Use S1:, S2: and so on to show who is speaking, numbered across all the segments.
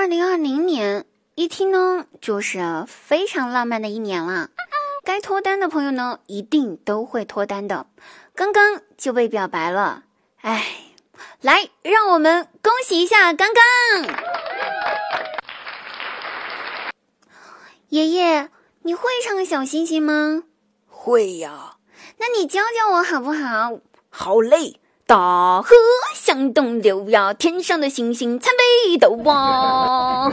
S1: 二零二零年一听呢，就是非常浪漫的一年啦。该脱单的朋友呢，一定都会脱单的。刚刚就被表白了，哎，来，让我们恭喜一下刚刚。爷爷，你会唱小星星吗？
S2: 会呀。
S1: 那你教教我好不好？
S2: 好嘞。
S1: 大河向东流呀，天上的星星参北斗啊。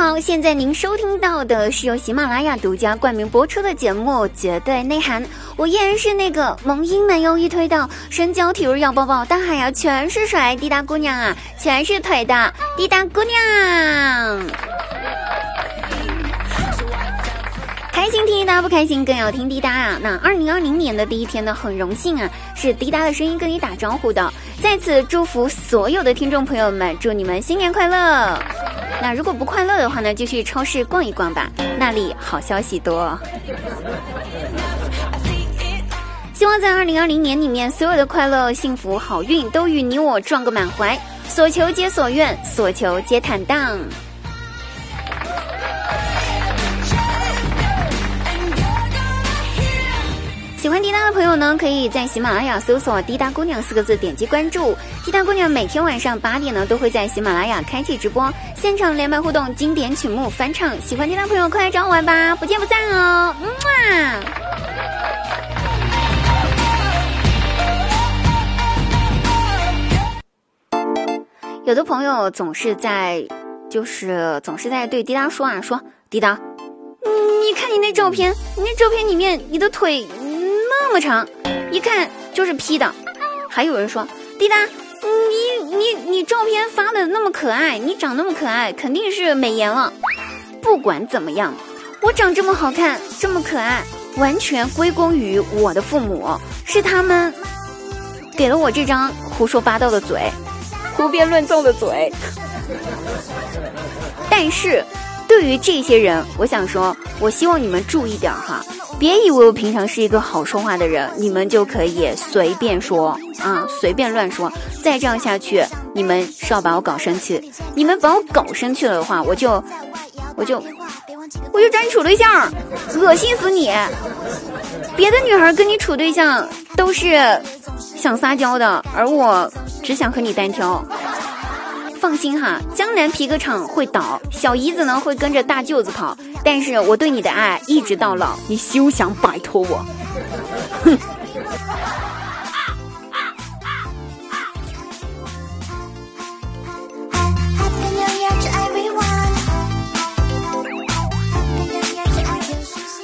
S1: 好，现在您收听到的是由喜马拉雅独家冠名播出的节目《绝对内涵》。我依然是那个萌音们又一推到身娇体弱要抱抱，大海呀全是甩，滴答姑娘啊全是腿的滴答姑娘。开心听滴答不开心更要听滴答啊！那二零二零年的第一天呢，很荣幸啊，是滴答的声音跟你打招呼的，在此祝福所有的听众朋友们，祝你们新年快乐。那如果不快乐的话呢，就去超市逛一逛吧，那里好消息多。希望在二零二零年里面，所有的快乐、幸福、好运都与你我撞个满怀，所求皆所愿，所求皆坦荡。喜欢滴答的朋友呢，可以在喜马拉雅搜索“滴答姑娘”四个字，点击关注。滴答姑娘每天晚上八点呢，都会在喜马拉雅开启直播，现场连麦互动，经典曲目翻唱。喜欢滴答朋友，快来找我玩吧，不见不散哦！嗯嘛。有的朋友总是在，就是总是在对滴答说啊，说滴答，你看你那照片，你那照片里面你的腿那么长，一看就是 P 的。还有人说滴答，你你你照片发的那么可爱，你长那么可爱，肯定是美颜了。不管怎么样，我长这么好看，这么可爱，完全归功于我的父母，是他们给了我这张胡说八道的嘴。胡编乱造的嘴，但是，对于这些人，我想说，我希望你们注意点哈，别以为我平常是一个好说话的人，你们就可以随便说啊，随便乱说。再这样下去，你们是要把我搞生气。你们把我搞生气了的话，我就，我就，我就找你处对象，恶心死你！别的女孩跟你处对象都是想撒娇的，而我。只想和你单挑，放心哈，江南皮革厂会倒，小姨子呢会跟着大舅子跑，但是我对你的爱一直到老，你休想摆脱我。哼。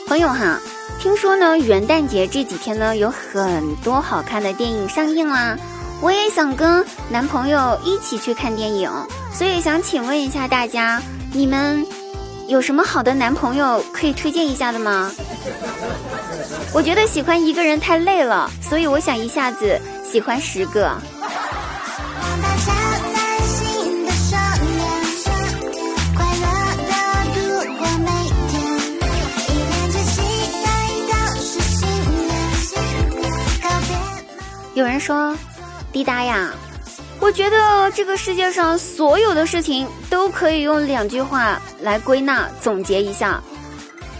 S1: 朋友哈，听说呢元旦节这几天呢有很多好看的电影上映啦。我也想跟男朋友一起去看电影，所以想请问一下大家，你们有什么好的男朋友可以推荐一下的吗？我觉得喜欢一个人太累了，所以我想一下子喜欢十个。有人说。滴答呀，我觉得这个世界上所有的事情都可以用两句话来归纳总结一下，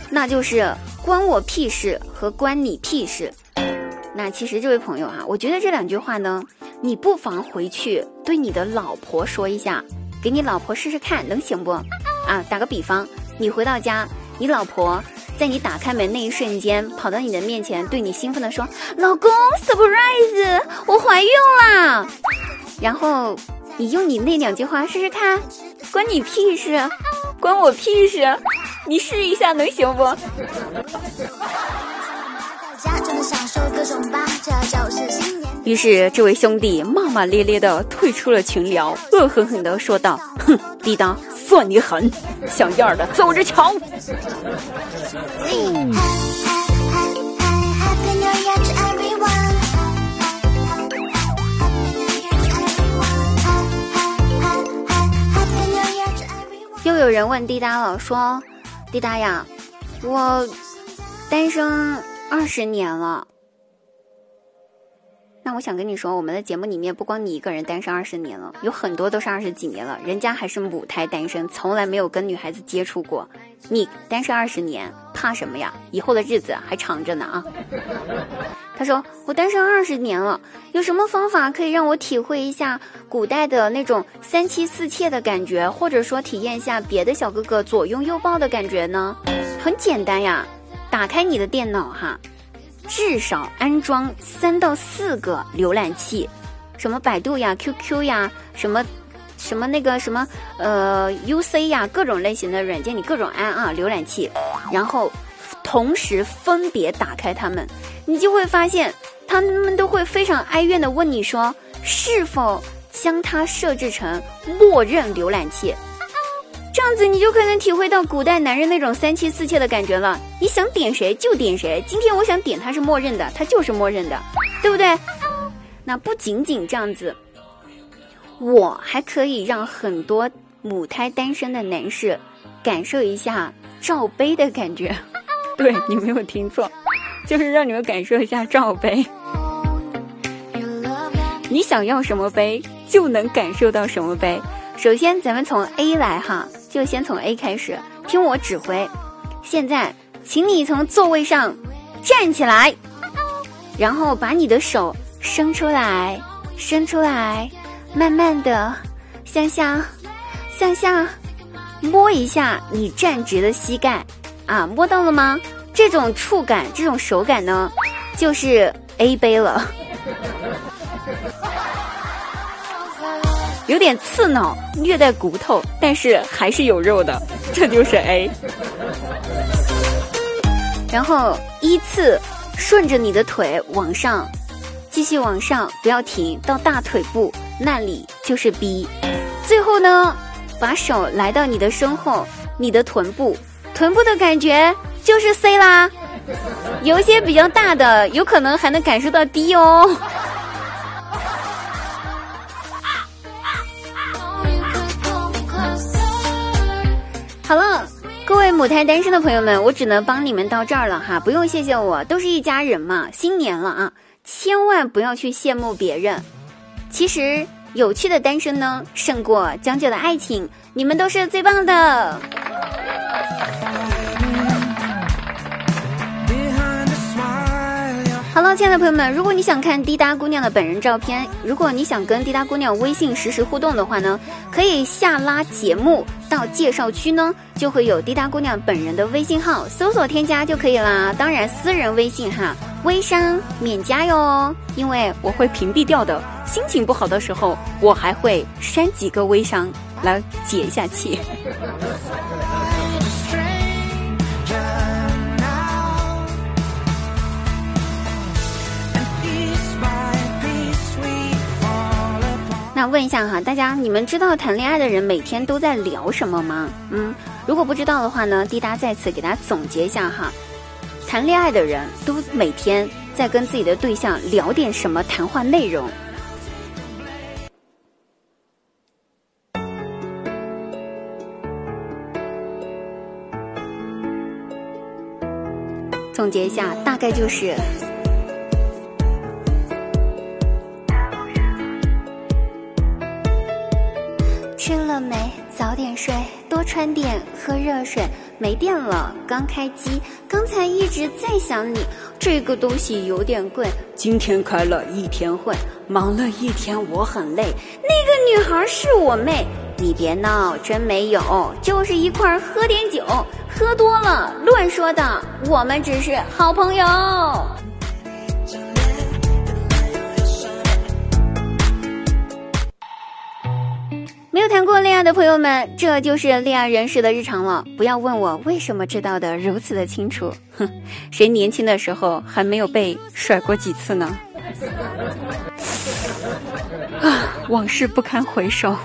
S1: 那就是关我屁事和关你屁事。那其实这位朋友啊，我觉得这两句话呢，你不妨回去对你的老婆说一下，给你老婆试试看能行不？啊，打个比方，你回到家，你老婆。在你打开门那一瞬间，跑到你的面前，对你兴奋地说：“老公，surprise，我怀孕了。”然后你用你那两句话试试看，关你屁事，关我屁事，你试一下能行不？于是这位兄弟骂骂咧咧的退出了群聊，恶狠狠的说道：“哼，滴答。”算你狠，像样的走着瞧。又有人问滴答了，说：“滴答呀，我单身二十年了。那我想跟你说，我们的节目里面不光你一个人单身二十年了，有很多都是二十几年了，人家还是母胎单身，从来没有跟女孩子接触过。你单身二十年，怕什么呀？以后的日子还长着呢啊！他说我单身二十年了，有什么方法可以让我体会一下古代的那种三妻四妾的感觉，或者说体验一下别的小哥哥左拥右抱的感觉呢？很简单呀，打开你的电脑哈。至少安装三到四个浏览器，什么百度呀、QQ 呀、什么什么那个什么呃 UC 呀，各种类型的软件你各种安啊浏览器，然后同时分别打开它们，你就会发现他们都会非常哀怨的问你说，是否将它设置成默认浏览器。这样子你就可能体会到古代男人那种三妻四妾的感觉了。你想点谁就点谁，今天我想点他是默认的，他就是默认的，对不对？那不仅仅这样子，我还可以让很多母胎单身的男士感受一下罩杯的感觉。对你没有听错，就是让你们感受一下罩杯。你想要什么杯，就能感受到什么杯。首先，咱们从 A 来哈。就先从 A 开始，听我指挥。现在，请你从座位上站起来，然后把你的手伸出来，伸出来，慢慢的向下，向下摸一下你站直的膝盖啊，摸到了吗？这种触感，这种手感呢，就是 A 杯了。有点刺挠，略带骨头，但是还是有肉的，这就是 A。然后依次顺着你的腿往上，继续往上，不要停，到大腿部那里就是 B。最后呢，把手来到你的身后，你的臀部，臀部的感觉就是 C 啦。有一些比较大的，有可能还能感受到 D 哦。胎单身的朋友们，我只能帮你们到这儿了哈，不用谢谢我，都是一家人嘛。新年了啊，千万不要去羡慕别人。其实有趣的单身呢，胜过将就的爱情，你们都是最棒的。了，亲爱的朋友们，如果你想看滴答姑娘的本人照片，如果你想跟滴答姑娘微信实时互动的话呢，可以下拉节目到介绍区呢，就会有滴答姑娘本人的微信号，搜索添加就可以啦。当然，私人微信哈，微商免加哟，因为我会屏蔽掉的。心情不好的时候，我还会删几个微商来解一下气。问一下哈，大家你们知道谈恋爱的人每天都在聊什么吗？嗯，如果不知道的话呢，滴答在此给大家总结一下哈，谈恋爱的人都每天在跟自己的对象聊点什么谈话内容。总结一下，大概就是。没？早点睡，多穿点，喝热水。没电了，刚开机。刚才一直在想你，这个东西有点贵。今天开了一天会，忙了一天我很累。那个女孩是我妹，你别闹，真没有，就是一块喝点酒，喝多了乱说的。我们只是好朋友。没有谈过恋爱的朋友们，这就是恋爱人士的日常了。不要问我为什么知道的如此的清楚，哼，谁年轻的时候还没有被甩过几次呢？啊，往事不堪回首。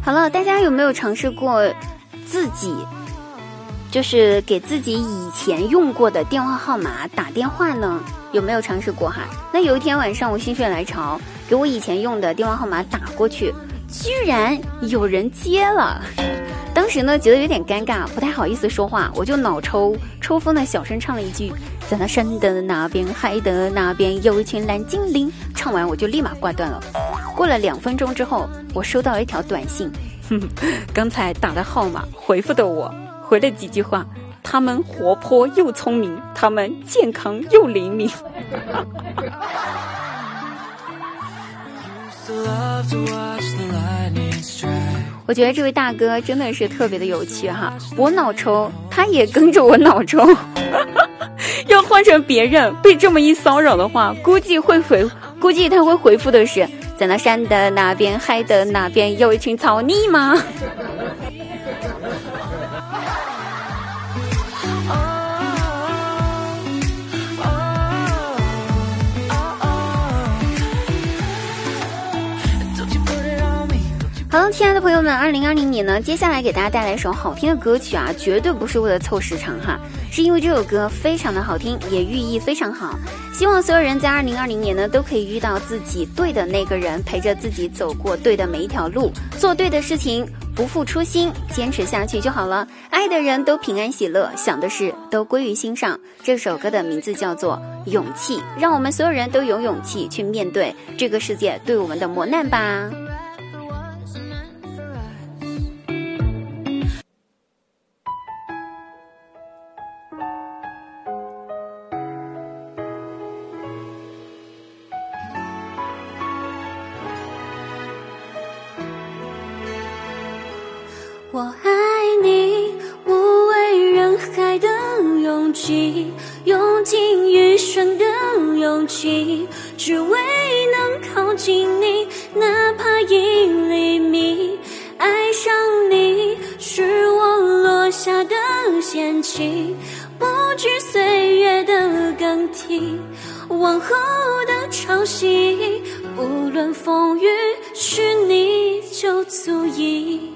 S1: 好了，大家有没有尝试过自己？就是给自己以前用过的电话号码打电话呢？有没有尝试过哈？那有一天晚上我心血来潮，给我以前用的电话号码打过去，居然有人接了。当时呢，觉得有点尴尬，不太好意思说话，我就脑抽抽风的小声唱了一句：“在那山的那边，海的那边，有一群蓝精灵。”唱完我就立马挂断了。过了两分钟之后，我收到了一条短信，哼，刚才打的号码回复的我回了几句话：他们活泼又聪明，他们健康又灵敏。我觉得这位大哥真的是特别的有趣哈，我脑抽，他也跟着我脑抽。要换成别人被这么一骚扰的话，估计会回，估计他会回复的是，在那山的那边，海的那边，有一群草泥马。好了，亲爱的朋友们，二零二零年呢，接下来给大家带来一首好听的歌曲啊，绝对不是为了凑时长哈，是因为这首歌非常的好听，也寓意非常好。希望所有人在二零二零年呢，都可以遇到自己对的那个人，陪着自己走过对的每一条路，做对的事情，不负初心，坚持下去就好了。爱的人都平安喜乐，想的事都归于心上。这首歌的名字叫做《勇气》，让我们所有人都有勇气去面对这个世界对我们的磨难吧。只为能靠近你，哪怕一厘米。爱上你是我落下的陷阱，不惧岁月的更替，往后的潮汐，不论风雨，是你就足以。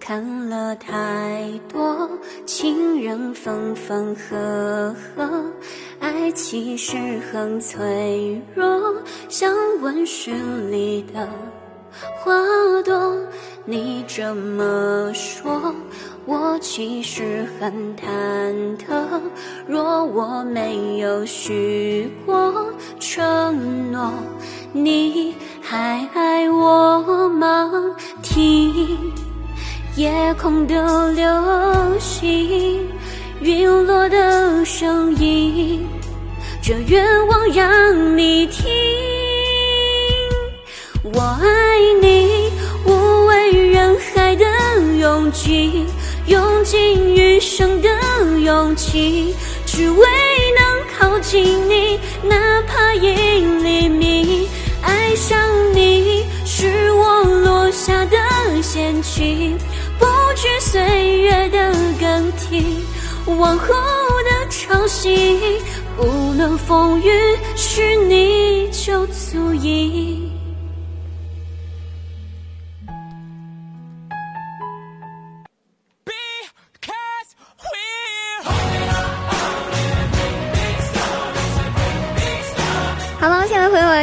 S1: 看了太多情人分分合合，其实很脆弱，像温室里的花朵。你这么说，我其实很忐忑。若我没有许过承诺，你还爱我吗？听。夜空的流星，这愿望让你听。我爱你，无畏人海的拥挤，用尽余生的勇气，只为能靠近你，哪怕一厘米。爱上你是我落下的陷阱。不惧岁月的更替，往后的潮汐，不论风雨，是你就足以。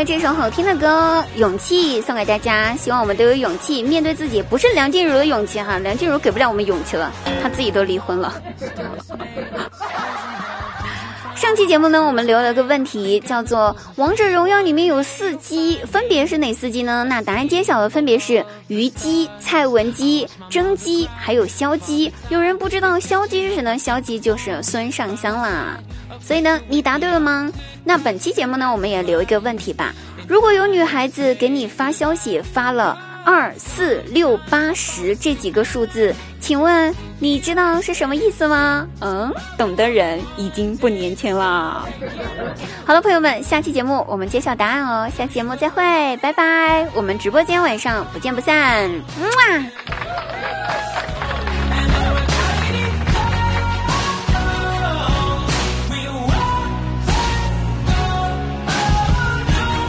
S1: 这首好听的歌《勇气》送给大家，希望我们都有勇气面对自己。不是梁静茹的勇气哈，梁静茹给不了我们勇气了，她自己都离婚了。上期节目呢，我们留了个问题，叫做《王者荣耀》里面有四姬，分别是哪四姬呢？那答案揭晓了，分别是虞姬、蔡文姬、甄姬，还有萧姬。有人不知道萧姬是谁呢？萧姬就是孙尚香啦。所以呢，你答对了吗？那本期节目呢，我们也留一个问题吧。如果有女孩子给你发消息，发了二四六八十这几个数字，请问你知道是什么意思吗？嗯，懂的人已经不年轻了。好了，朋友们，下期节目我们揭晓答案哦。下期节目再会，拜拜。我们直播间晚上不见不散。么啊。